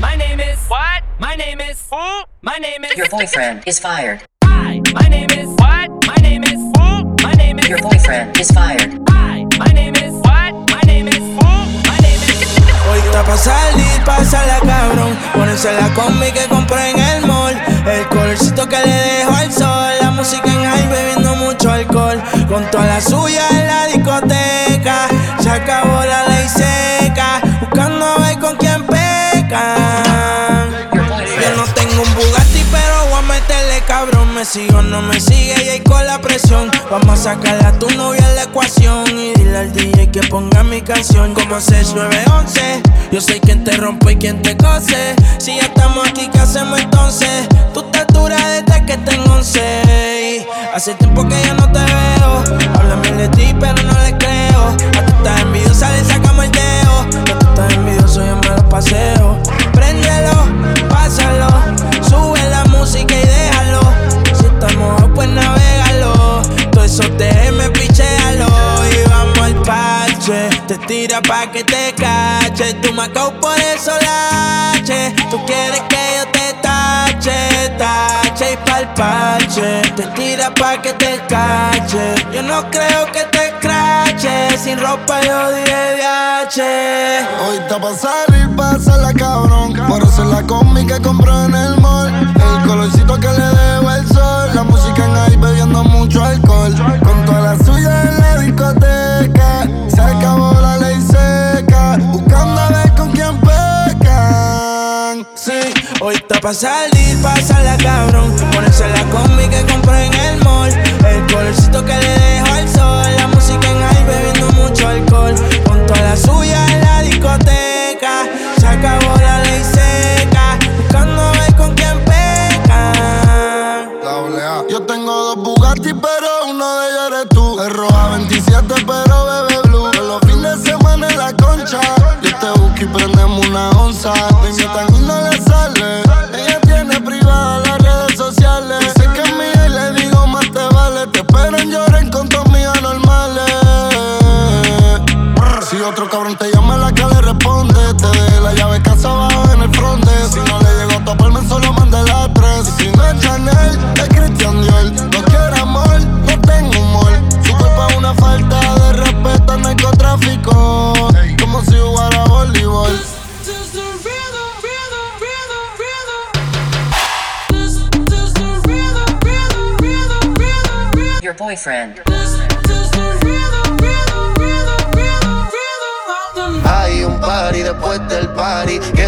My name is. What? My name is. Who? My name is. Your boyfriend is fired. Hi. My name is. What? My name is. Who? My name is. Your boyfriend is fired. Hi. My name is. What? My name is. Who? My name is. Hoy está pa' salir, pásala cabrón. Ponerse la combi que compré en el mall. El colorcito que le dejo al sol. La música en high bebiendo mucho alcohol. Con toda la suya en la discoteca. Se acabó la ley seca. Me sigo no me sigue y ahí con la presión. Vamos a sacarle a tu novia en la ecuación. Y dile al DJ que ponga mi canción como 6911. Yo soy quien te rompe y quien te cose. Si ya estamos aquí, ¿qué hacemos entonces? Tú te dura desde que tengo 11. Hace tiempo que ya no te veo. Háblame de ti, pero no le creo. A tú estás envidiosa, le sacamos el dedo. Que tú estás envidioso, yo me lo paseo. Préndelo, pásalo. Navégalo. Todo eso déjeme pichéalo. Y vamos al parche. Te tira pa' que te cache. Tú me por eso lache. Tú quieres que yo te tache, tache y pa'l parche. Te tira pa' que te cache. Yo no creo que te escrache. Sin ropa yo diré viaje. Hoy está pa' salir, pásala cabrón. Por eso la combi que compró en. El pa' salir, pásala cabrón. Ponerse la combi que compré en el mall. El colorcito que le dejo al sol. La música en high bebiendo mucho alcohol. Con toda la suya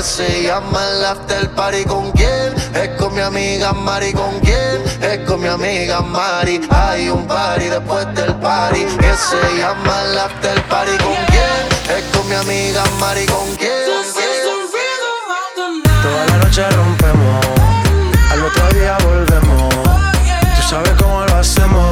que se llama el after party. ¿Con quién? Es con mi amiga Mari. ¿Con quién? Es con mi amiga Mari. Hay un party después del party que se llama el after party. ¿Con quién? Es con mi amiga Mari. ¿Con quién? Toda la noche rompemos, al otro día volvemos. Tú sabes cómo lo hacemos,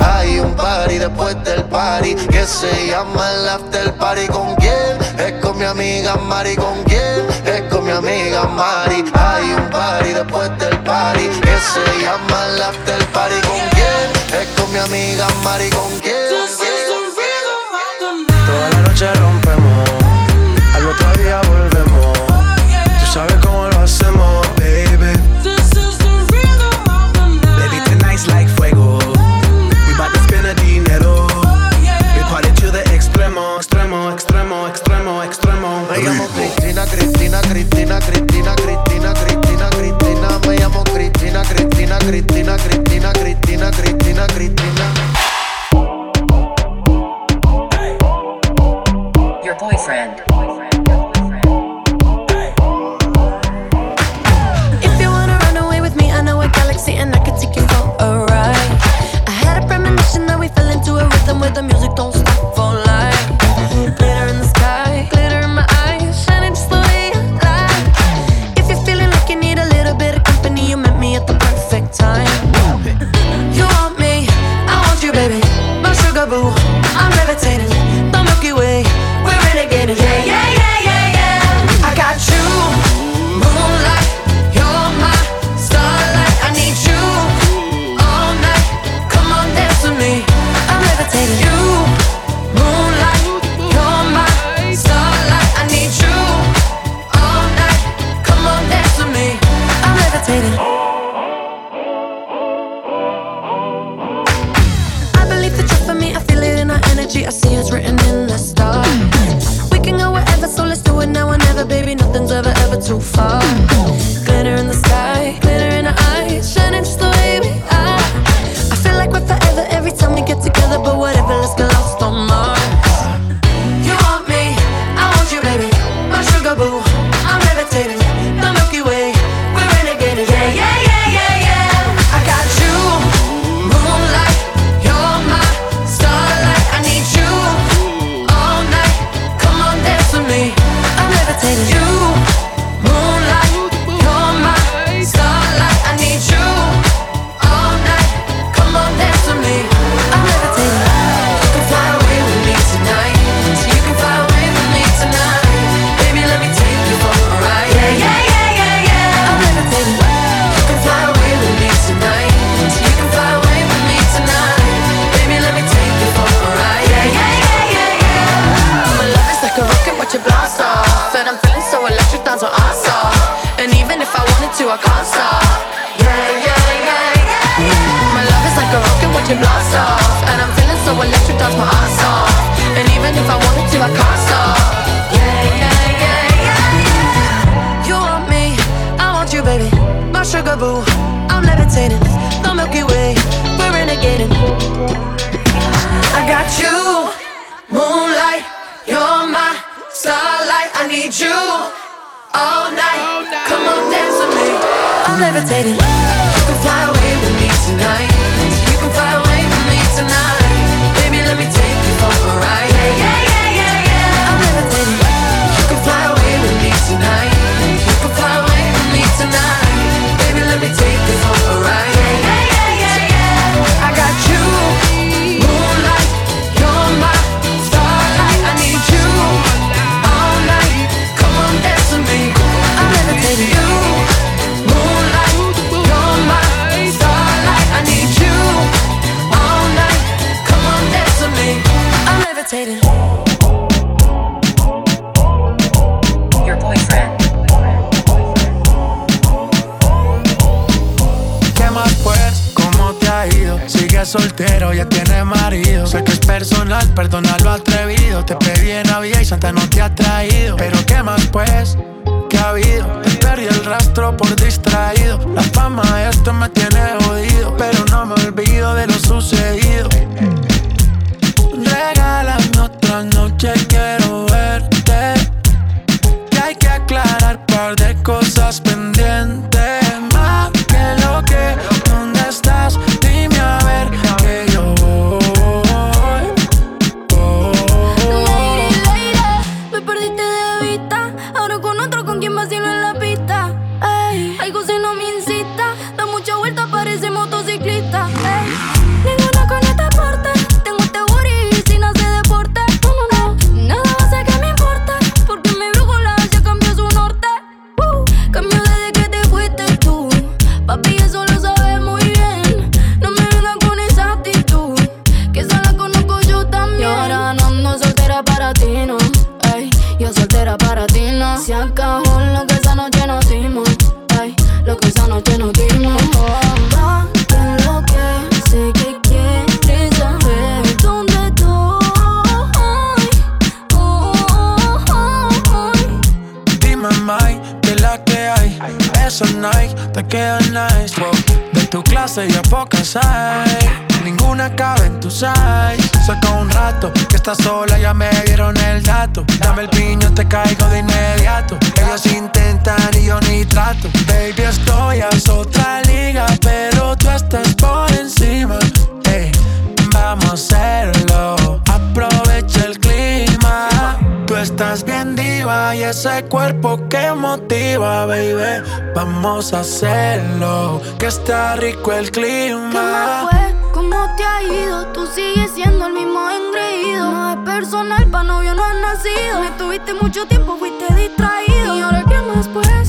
Hay un party después del party que se llama el after party. ¿Con quién? Es con mi amiga Mari. ¿Con quién? Es con mi amiga Mari. Hay un party después del party que se llama el after party. ¿Con quién? Es con mi amiga Mari. ¿Con quién? Toda la noche rompemos, vamos a hacerlo, que está rico el clima. ¿Qué más fue? ¿Cómo te ha ido? Tú sigues siendo el mismo engreído. No es personal, pa' novio no has nacido. Me tuviste mucho tiempo, fuiste distraído. ¿Y ahora qué más pues?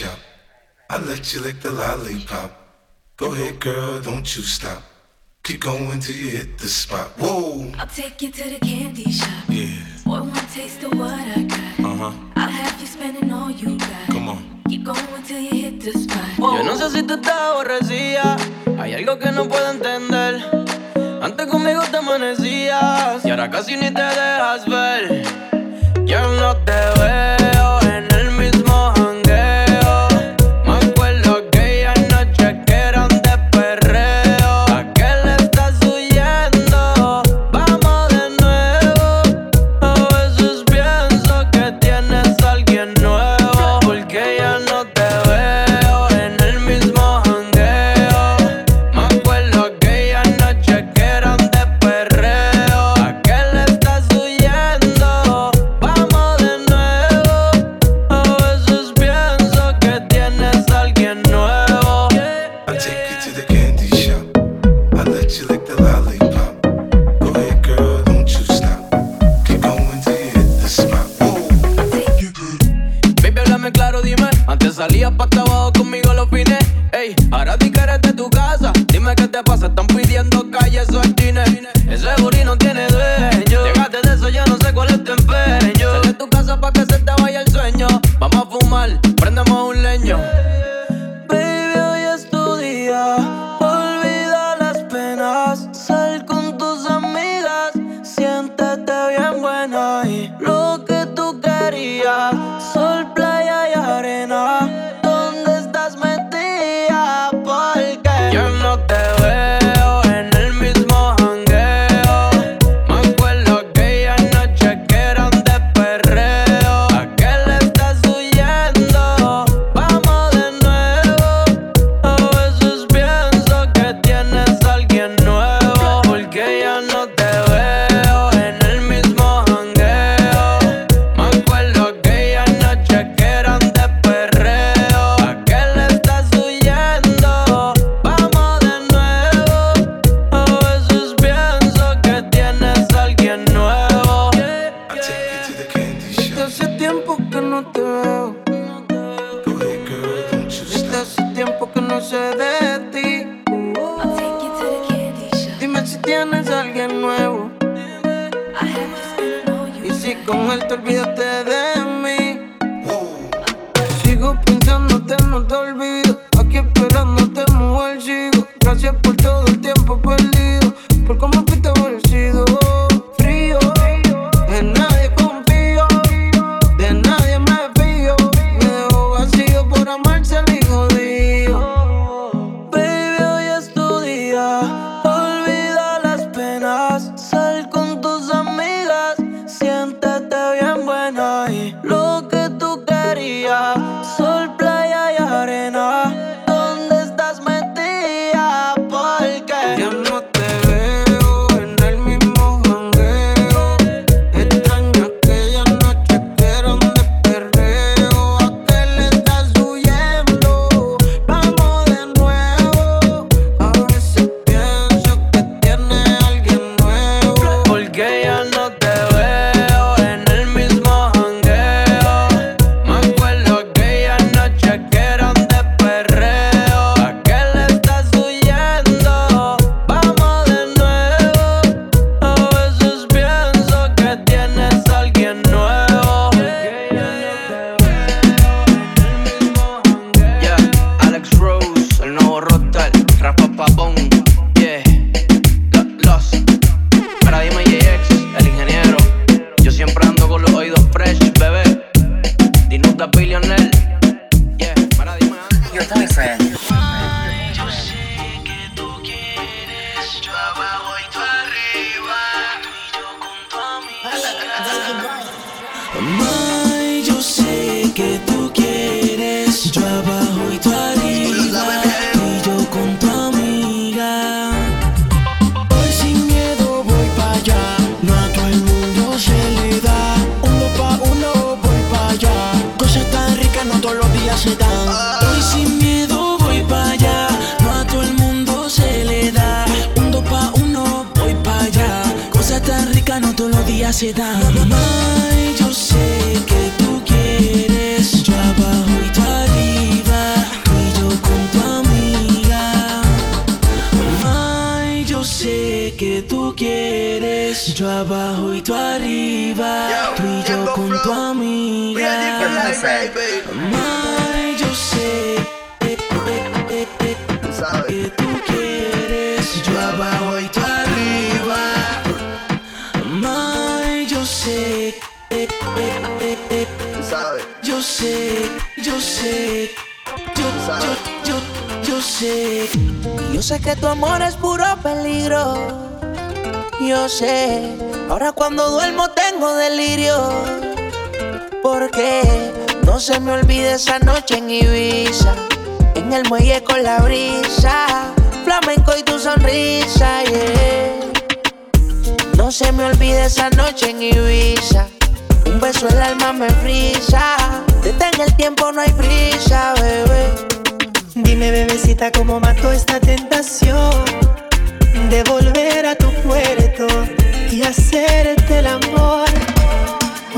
shop. I let you lick the lollipop. Go ahead, girl, don't you stop. Keep going till you hit the spot. Whoa! I'll take you to the candy shop. Yeah. Boy, one taste of what I got. Uh huh. I'll have you spending all you got. Come on. Keep going till you hit the spot. Whoa. Yo no sé si tú te aborrecía. Hay algo que no puedo entender. Antes conmigo te amanecías y ahora casi ni te dejas ver. Ya no te ves. Your boyfriend. Mami, yo sé que tú quieres yo abajo y tú arriba. Mami, yo sé yo sé, yo sé, yo, yo, yo, yo sé. Yo sé que tu amor es puro peligro. Yo sé, ahora cuando duermo tengo delirio. Porque no se me olvide esa noche en Ibiza. En el muelle con la brisa. Flamenco y tu sonrisa, yeah. No se me olvide esa noche en Ibiza. Un beso el alma me frisa. Detén el tiempo, no hay prisa, bebé. Dime, bebecita, cómo mató esta tentación de volver a tu puerto y hacerte el amor.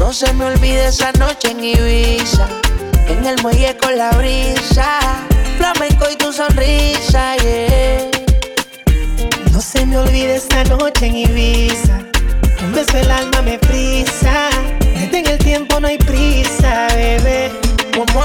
No se me olvide esa noche en Ibiza. En el muelle con la brisa. Flamenco y tu sonrisa, yeah. No se me olvide esta noche en Ibiza. Un beso el alma me frisa. Detén el tiempo, no hay prisa, bebé. ¿Cómo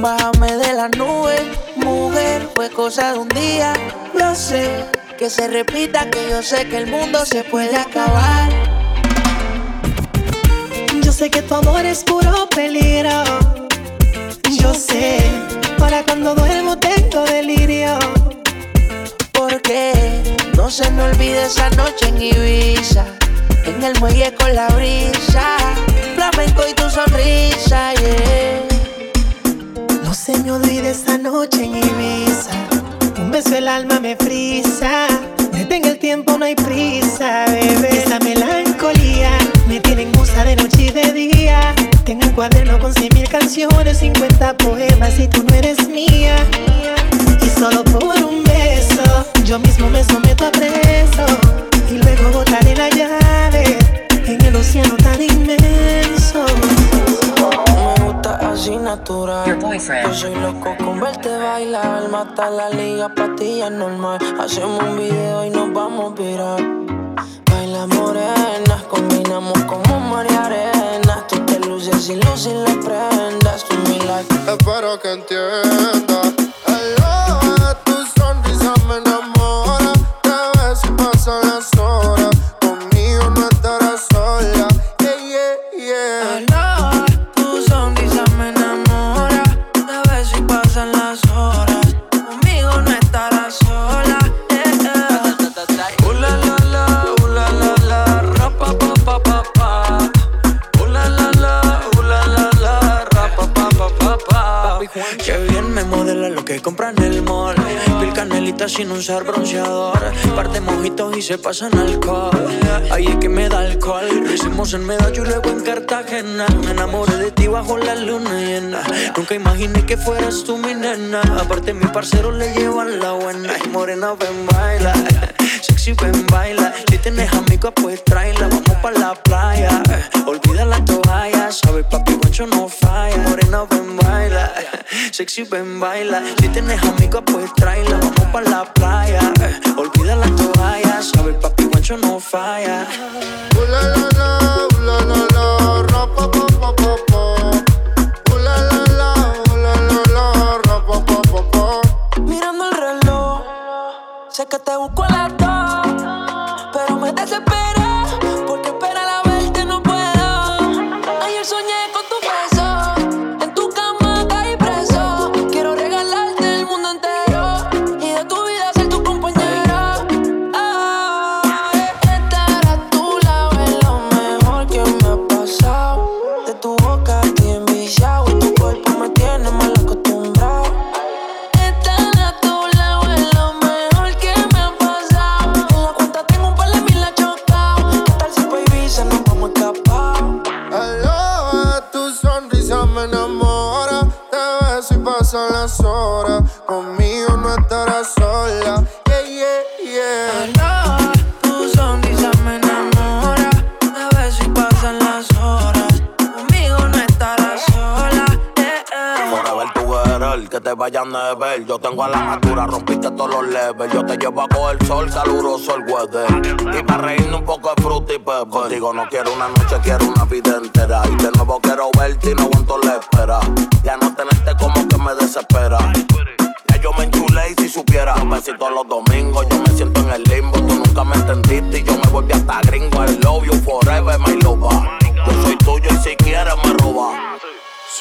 Bájame de la nube, mujer, fue cosa de un día. Yo sé que se repita, que yo sé que el mundo se puede acabar. Yo sé que tu amor es puro peligro. Yo sé, para cuando duermo tengo delirio. Porque no se me olvide esa noche en Ibiza. En el muelle con la brisa. Flamenco y tu sonrisa, yeah. No se me olvide esta noche en Ibiza. Un beso el alma me frisa. Detén el tiempo, no hay prisa, bebé. Esta melancolía me tiene en musa de noche y de día. Tengo un cuaderno con cien mil canciones, 50 poemas y tú no eres mía. Y solo por un beso, yo mismo me someto a preso. Y luego botaré la llave en el océano natural. Your boyfriend. Yo soy loco con verte bailar. Mata la liga, pastillas normal. Hacemos un video y nos vamos a virar. Baila morena, combinamos como mar y arena. Tú te luces y luces las prendas. Tú mi life. Espero que entiendas. Se pasan alcohol. Ahí es que me da alcohol. Lo hicimos en Medallo y luego en Cartagena. Me enamoré de ti bajo la luna llena. Nunca imaginé que fueras tú mi nena. Aparte, mi parcero le llevan la buena. Y morena, ven, baila. Sexy, ven, baila. Si tienes amigos, pues tráela. Vamos pa' la playa. Olvida la toalla. Sabes, papi, Sexy, ven, baila. Si tienes amigos, pues tráela. Vamos pa' la playa. Olvida la toalla. Sabes, papi, guacho no falla.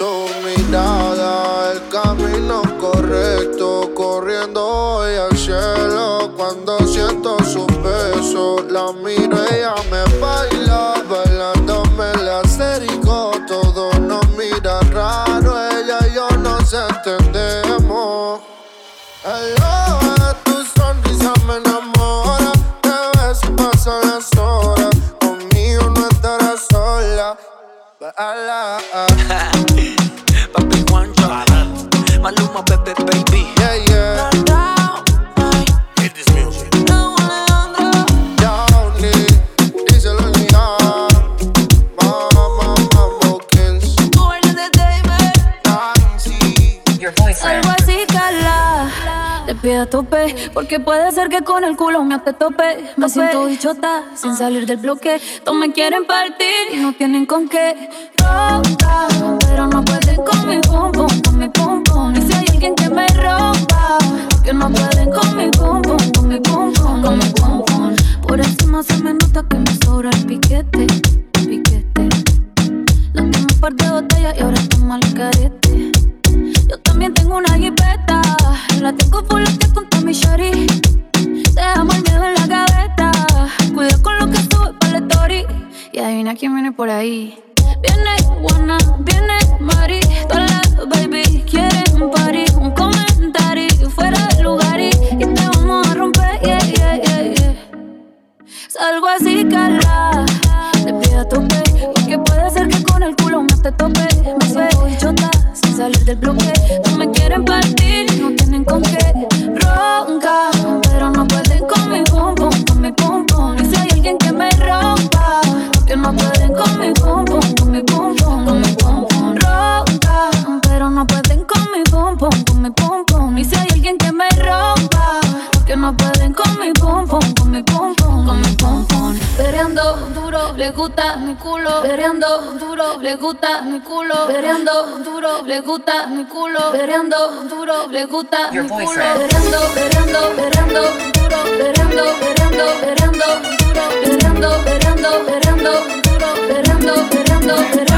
su mirada el camino correcto, corriendo hoy al cielo. Cuando siento su peso, la miro ella Porque puede ser que con el culo me te tope. Me siento bichota sin salir del bloque. Todos me quieren partir y no tienen con qué. Roca, pero no pueden con mi pum pum, con mi pum pum. Y si hay alguien que me rompa, que no pueden con mi pum pum, con mi pum pum, con mi pum pum. Por encima se me nota que me sobra el piquete, el piquete. La tengo un de botellas y ahora estamos al carete. Yo también tengo una jipeta. La tengo full contra mi shari. Dejamos el miedo en la gaveta. Cuida con lo que sube para la story. Y adivina quién viene por ahí. Viene Juana, viene Mari gusta mi culo, verando duro, le gusta mi culo, verando, verando, verando, duro, verando, verando, verando, duro, verando, verando, verando, duro, verando, verando, verando.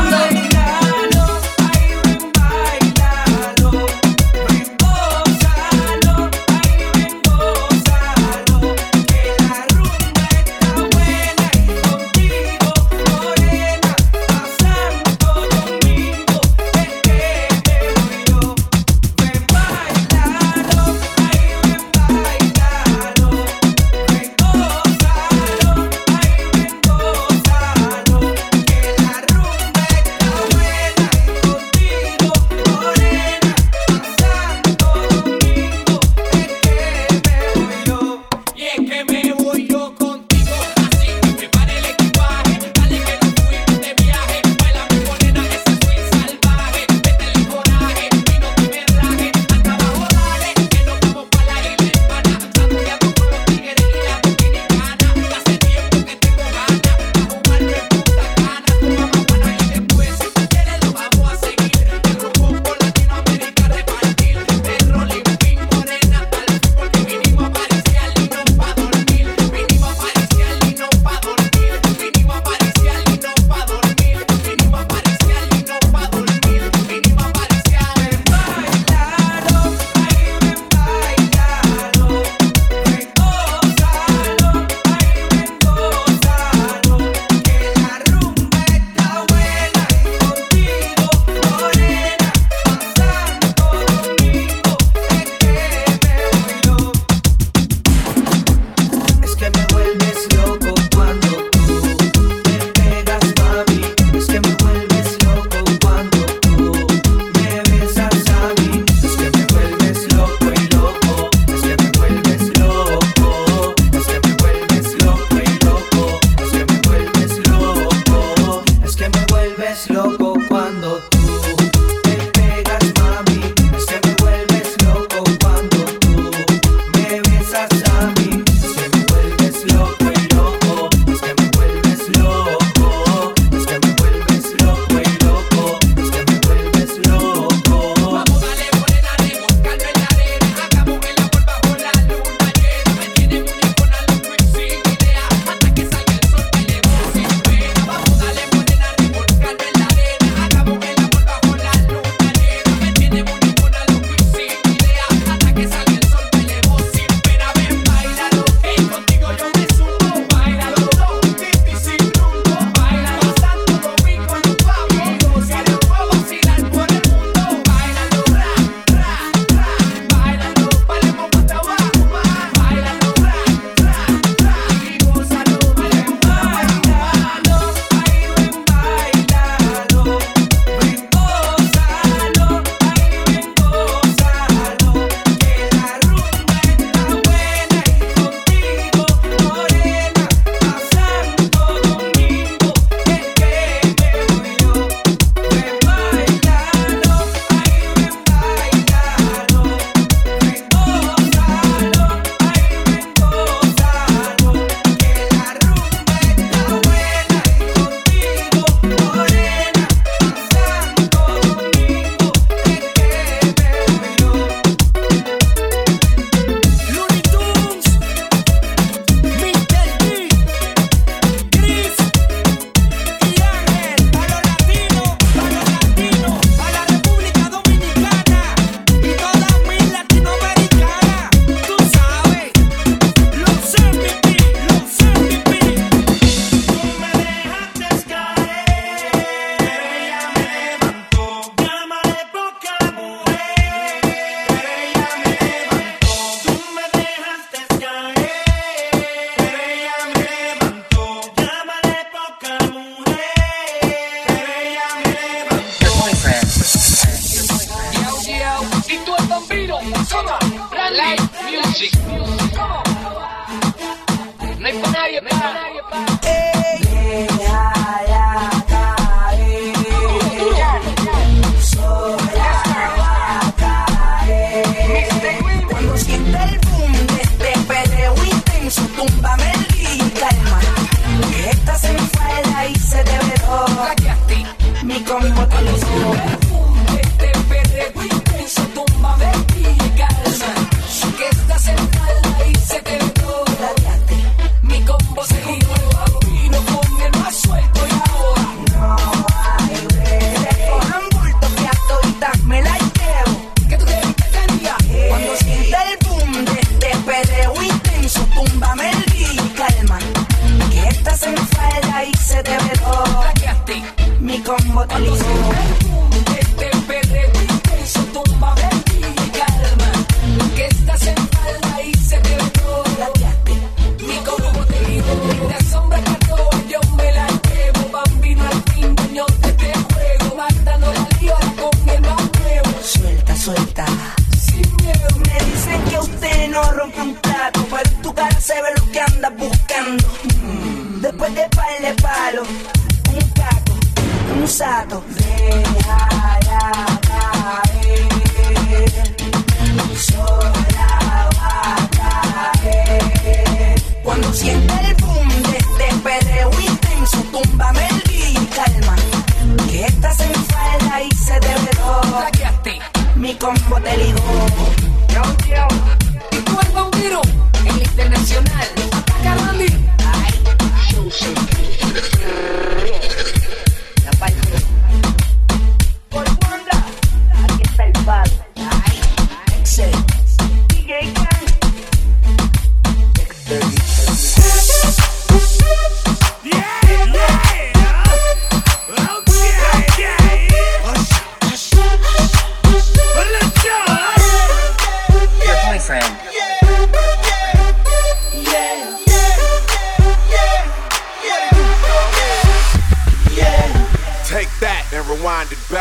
Mi combo te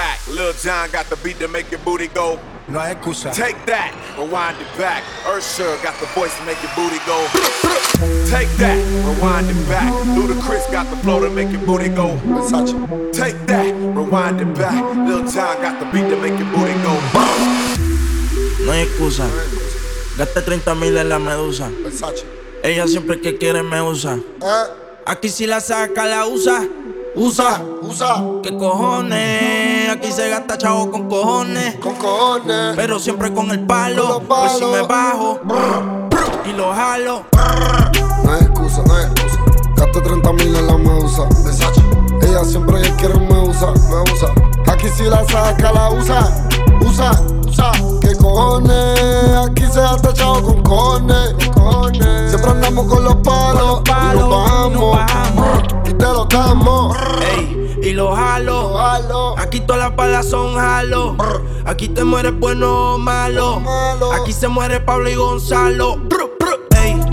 back. Lil John got the beat to make your booty go. No hay excusa. Take that, rewind it back. Ursher got the voice to make your booty go. Take that, rewind it back. Ludacris got the flow to make your booty go. Take that, rewind it back. Lil John got the beat to make your booty go. No hay excusa. Gaste 30 mil en la medusa. Ella siempre que quiere me usa. Aquí si la saca, la usa. Usa, usa. ¿Qué cojones? Aquí se gasta chavo con cojones. Con cojones. Pero siempre con el palo. Pues si me bajo y lo jalo. No hay excusa, no hay excusa. Gaste 30 mil en la medusa. Ella siempre que quiere me usa, me usa. Aquí si la saca, la usa. Usa, usa. ¿Qué cojones? Aquí se ha tachado con cojones. Siempre andamos con los palos. y nos bajamos. Y te lo damos. Ey, y lo jalo. Aquí todas las balas son jalo. Aquí te mueres bueno o malo. Aquí se muere Pablo y Gonzalo.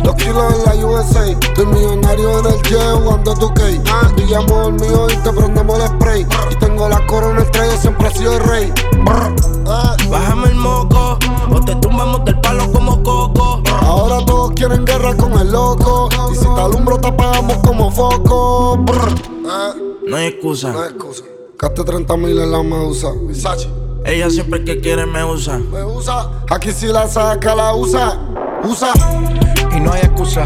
Dos kilos en la USA. Estoy millonario en el jet jugando tu K. Y llamo el mío y te prendemos el spray. Y tengo la corona estrella, siempre he sido el rey. Eh. Bájame el moco. O te tumbamos del palo como coco. Ahora todos quieren guerra con el loco. Y si te alumbro, te apagamos como foco. Eh. No hay excusa. No hay excusa. Gaste 30 mil en la medusa. Ella siempre que quiere me usa. Me usa. Aquí si la saca, la usa. Usa. Y no hay excusa.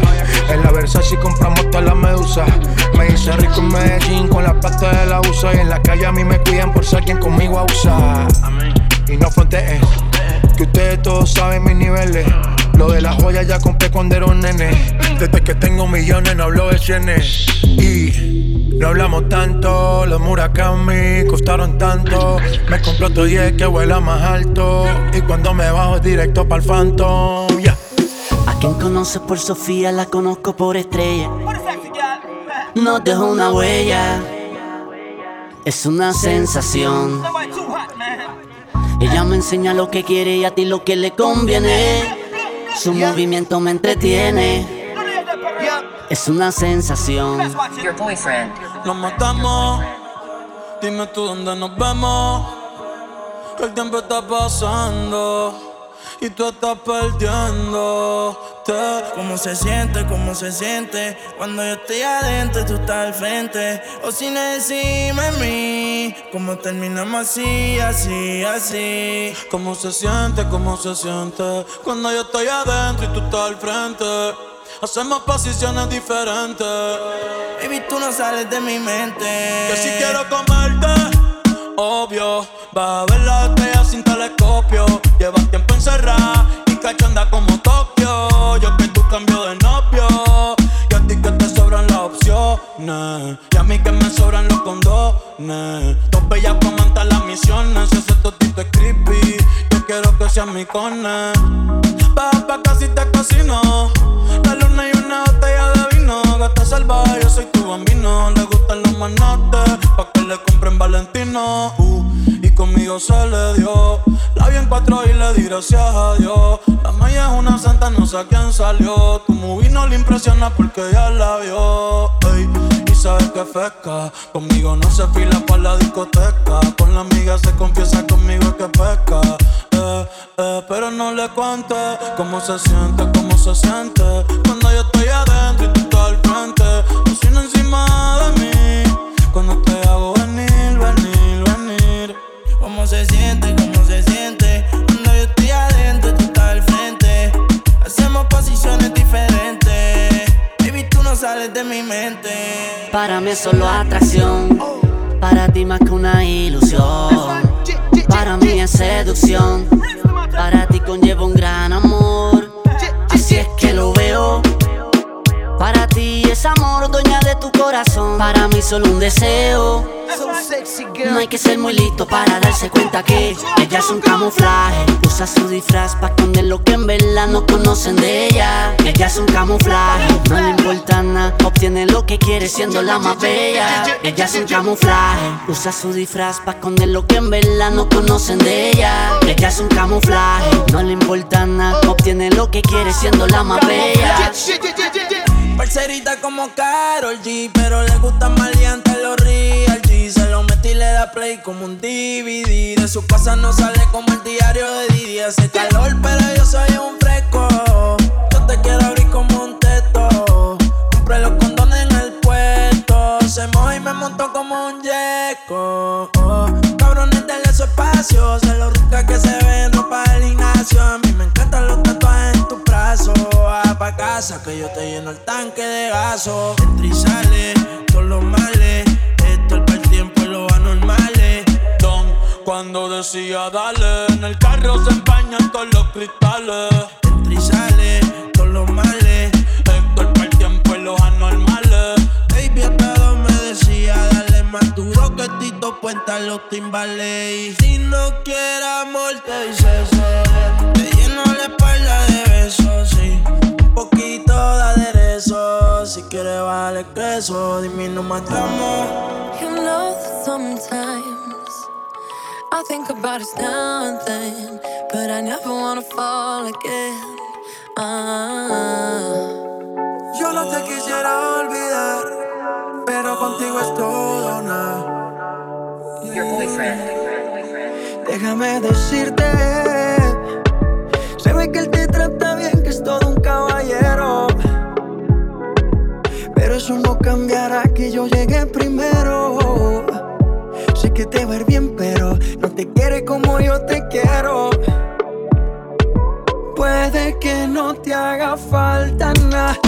En la Versace compramos toda la medusa. Me hice rico en Medellín con la plata de la USA. Y en la calle a mí me cuidan por ser quien conmigo abusa. Y no frontees. Que ustedes todos saben mis niveles. Lo de las joyas ya compré cuando era un nene. Desde que tengo millones no hablo de cienes. Y no hablamos tanto. Los Murakami costaron tanto. Me compré otro 10 que vuela más alto. Y cuando me bajo directo para el Phantom. Quien conoces por Sofía la conozco por estrella. No dejo una huella. Es una sensación. Ella me enseña lo que quiere y a ti lo que le conviene. Su movimiento me entretiene. Es una sensación. Nos matamos. Dime tú dónde nos vemos. Que el tiempo está pasando. Y tú estás perdiéndote. ¿Cómo se siente? ¿Cómo se siente? Cuando yo estoy adentro y tú estás al frente. O sin encima en mí. ¿Cómo terminamos así, así, así? ¿Cómo se siente? ¿Cómo se siente? Cuando yo estoy adentro y tú estás al frente. Hacemos posiciones diferentes. Baby, tú no sales de mi mente. Que si quiero comerte obvio. Va a ver la estrella sin telescopio. Llevas tiempo encerrada y cachanda como Tokio. Yo que tú cambio de novio. Y a ti que te sobran las opciones. Y a mí que me sobran los condones. Dos bellas para las misiones. Si ese totito es creepy, yo quiero que seas mi cone. Gracias a Dios. La maya es una santa, no sé a quién salió. Tu movie no le impresiona porque ya la vio. Y sabes que fresca. Conmigo no se fila pa' la discoteca. Con la amiga se confiesa conmigo que pesca. Eh, eh, pero no le cuente cómo se siente, cómo se siente. Cuando yo estoy adentro y tú estás al frente. Cocina encima de mí. Sales mi mente. Para mí es solo atracción. Para ti más que una ilusión. Para mí es seducción. Para ti conlleva un gran amor. Así es que lo veo. Para ti es amor, dueña de tu corazón. Para mí solo un deseo. No hay que ser muy listo para darse cuenta que ella es un camuflaje. Usa su disfraz para esconder lo que en verdad no conocen de ella. Ella es un camuflaje, Obtiene lo que quiere siendo la más bella. Ella un camuflaje. Usa su disfraz para esconder lo que en verdad no conocen de ella. Ella es un camuflaje, no le importa nada. Obtiene lo que quiere siendo la más bella. Parcerita como Carol G, pero le gusta maleante los real G. Se lo metí y le da play como un DVD. De su casa no sale como el diario de Didi. Hace calor, pero yo soy un fresco. Yo te quiero montó como un yeco. Oh, cabrones, denle su espacio. Se lo rica que se ve ropa del gimnasio. A mí me encantan los tatuajes en tu brazo. Va pa' casa que yo te lleno el tanque de gaso. Entra y sale, todos los males. Esto es para el tiempo y los anormales. Don, cuando decía dale, en el carro se empañan todos los cristales. Entra y sale, todos los males. Tito Puenta los timbales. Y si no quieres amor, te dice eso. Te lleno la espalda de besos, sí. Un poquito de aderezo. Si quieres vale queso, dime no matamos. You know that sometimes I think about us now and then, but I never wanna fall again. Ah. Yo no te quisiera olvidar, pero contigo es todo nada. Boyfriend. Déjame decirte, se ve que él te trata bien, que es todo un caballero. Pero eso no cambiará que yo llegue primero. Sé que te va a ir bien, pero no te quiere como yo te quiero. Puede que no te haga falta nada,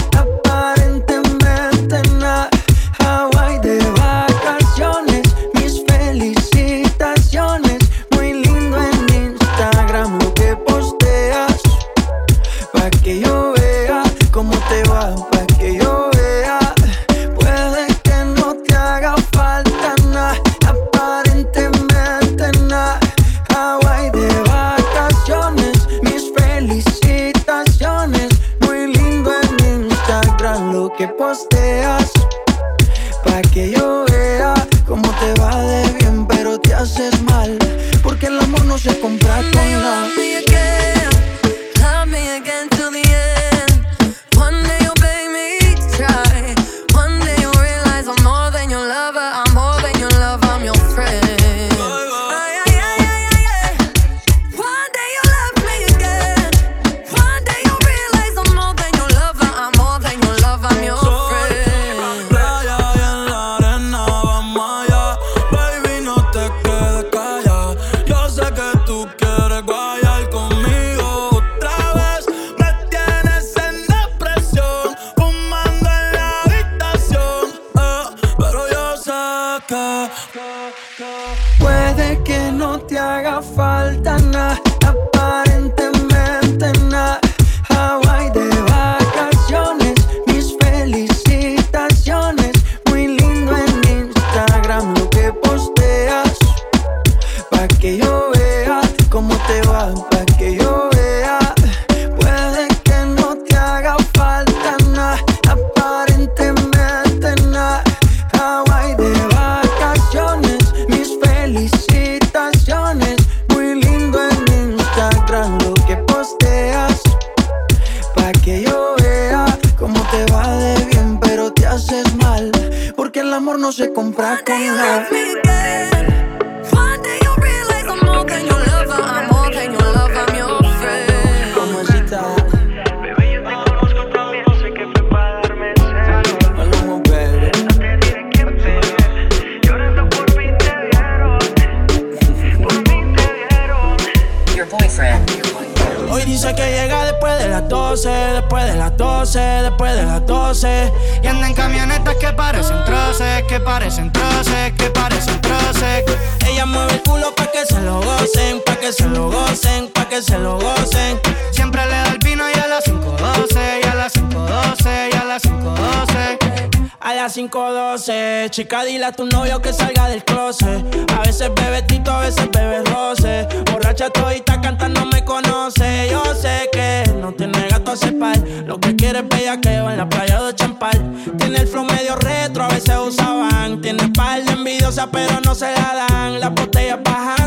se lo gocen, pa' que se lo gocen. Siempre le da el vino y a las 5.12, y a las 5.12, y a las 5.12. A las 5.12, chica, dile a tu novio que salga del closet. A veces bebe tito, a veces bebe roce. Borracha todita cantando me conoce. Yo sé que no tiene gato a cepar. Lo que quiere es bellaqueo en la playa de Champal. Tiene el flow medio retro, a veces usaban. Tiene par envidiosa, pero no se la dan. Las botellas nota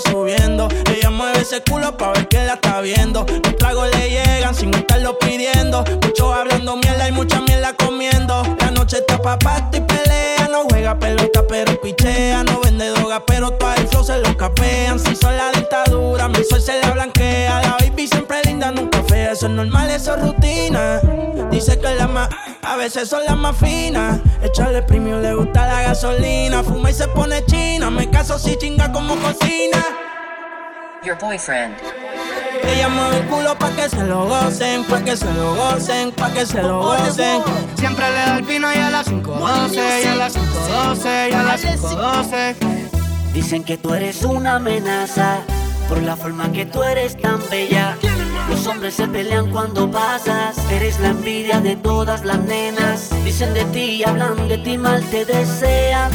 subiendo. Ese culo pa' ver que la está viendo. Los tragos le llegan sin estarlo pidiendo. Muchos hablando mierda y mucha mierda comiendo. La noche está pa' pasto y pelea. No juega pelota, pero pichea. No vende droga, pero todo el flow se lo capean. Si son la dictadura, mi sol se la blanquea. La baby siempre linda, nunca fea. Eso es normal, eso es rutina. Dice que la más, a veces son las más finas. Echarle premio, le gusta la gasolina. Fuma y se pone china. Me caso si chinga como cocina. Your boyfriend. Ella mueve el culo pa' que se lo gocen, pa' que se lo gocen, pa' que se lo gocen. Siempre le da el vino y a las 5.12, y a las 5.12, y a las 5.12. Dicen que tú eres una amenaza por la forma que tú eres tan bella. Los hombres se pelean cuando pasas, eres la envidia de todas las nenas. Dicen de ti, hablan de ti, mal te desean.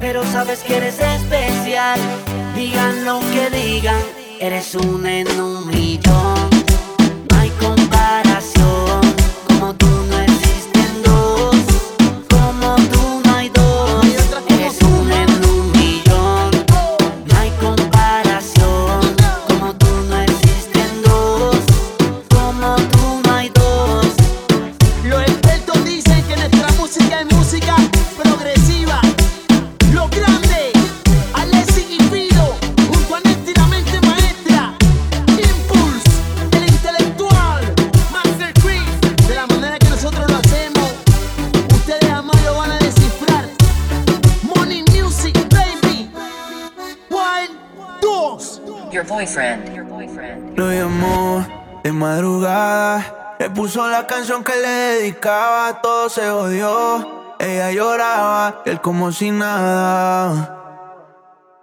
Pero sabes que eres especial, digan lo que digan, eres un en un millón. Canción que le dedicaba. Todo se odió. Ella lloraba, él como si nada.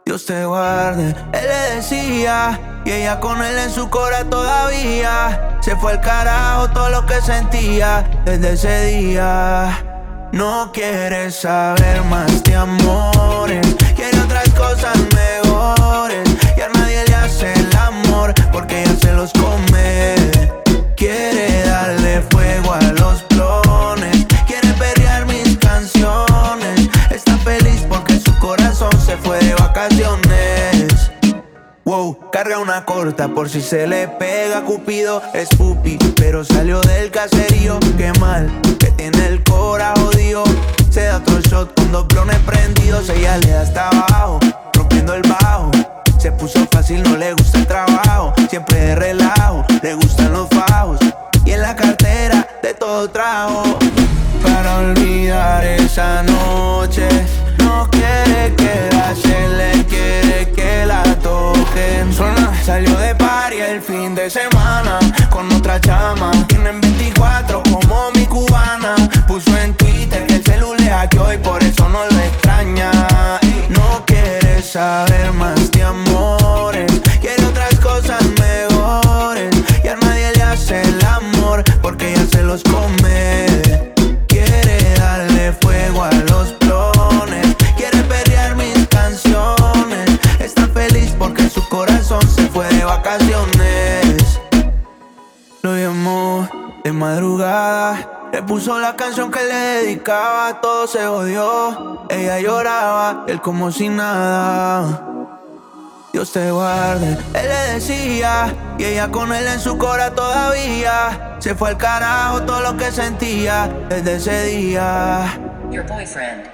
Dios te guarde, él le decía. Y ella con él en su cora todavía. Se fue al carajo todo lo que sentía desde ese día. No quiere saber más de amores. Quiere otras cosas mejores. Y a nadie le hace el amor porque ella se los come. Quiere Una corta por si se le pega Cupido es pupi, pero salió del caserío. Qué mal, que tiene el cora Se da otro shot con dos blones prendidos Ella le da hasta abajo, rompiendo el bajo. Se puso fácil, no le gusta el trabajo Siempre de relajo, le gustan los fajos. Y en la cartera de todo trajo. Para olvidar esa noche No quiere quedarse, le quiere que la toquen. Salió de party el fin de semana Con otra chama. Tienen 24 como mi cubana. Puso en Twitter que el celular le hackeó Y por eso no lo extraña. No quiere saber más puso la canción que le dedicaba Todo se odió Ella lloraba, él como si nada. Dios te guarde, él le decía Y ella con él en su cora todavía. Se fue al carajo todo lo que sentía Desde ese día. Your boyfriend.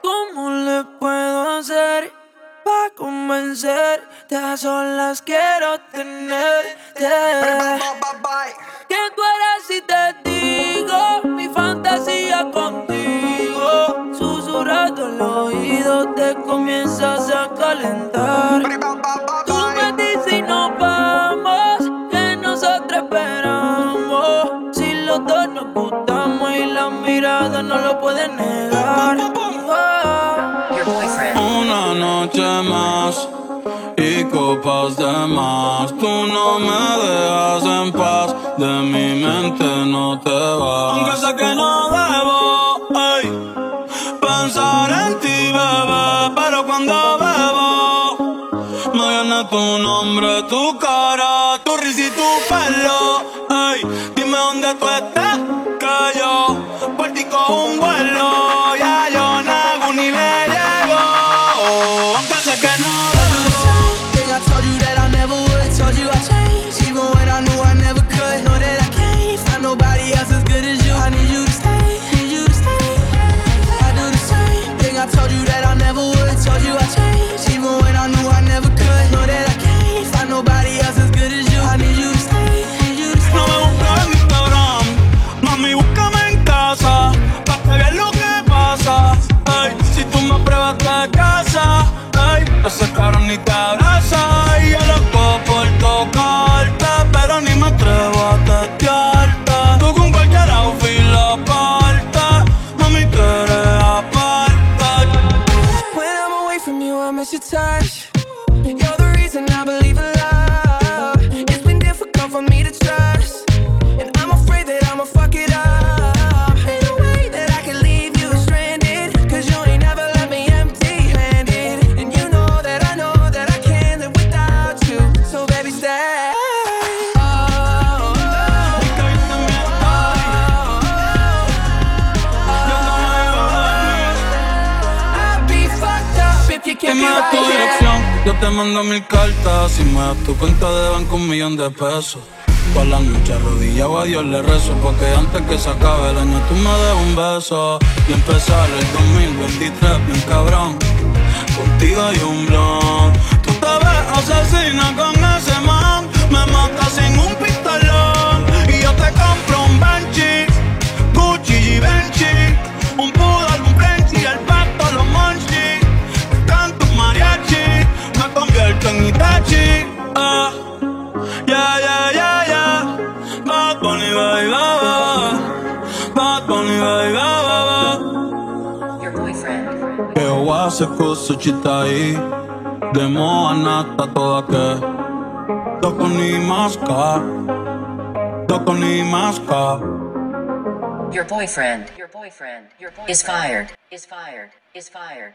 ¿Cómo le puedo hacer para convencerte? A solas quiero tenerte. ¿Qué tú eres si te digo mi fantasía contigo? Susurrando al oído te comienzas a calentar. Tú me dices y nos vamos, que nosotros esperamos. Si los dos nos gustamos y la mirada no lo pueden negar. Y copas de más. Tú no me dejas en paz, de mi mente no te vas. Aunque sé que no debo ey, pensar en ti, bebé, pero cuando bebo me viene tu nombre, tu cara, tu risa y tu pelo. Ey, dime dónde tú estás, que yo por cojo un vuelo. Your touch. Mando mil cartas. Si me das tu cuenta de banco, un millón de pesos. Por la noche arrodillado a Dios le rezo Porque antes que se acabe el año tú me des un beso. Y empezar el 2023 bien cabrón. Contigo hay un blon. Tú te ves asesina con ese man. Me matas sin un pistolón. Y yo te compro un Benchi Gucci y poodle, un Itachi ah. Yeah, yeah, yeah, yeah. Bad Bunny, baby, ba, ba. Bad Bunny. Your boyfriend. Que o sushi tá aí. Demo a nata toda que. Toco ni masca. Toco ni masca. Your boyfriend. Your boyfriend. Your boyfriend. Is fired. Is fired. Is fired.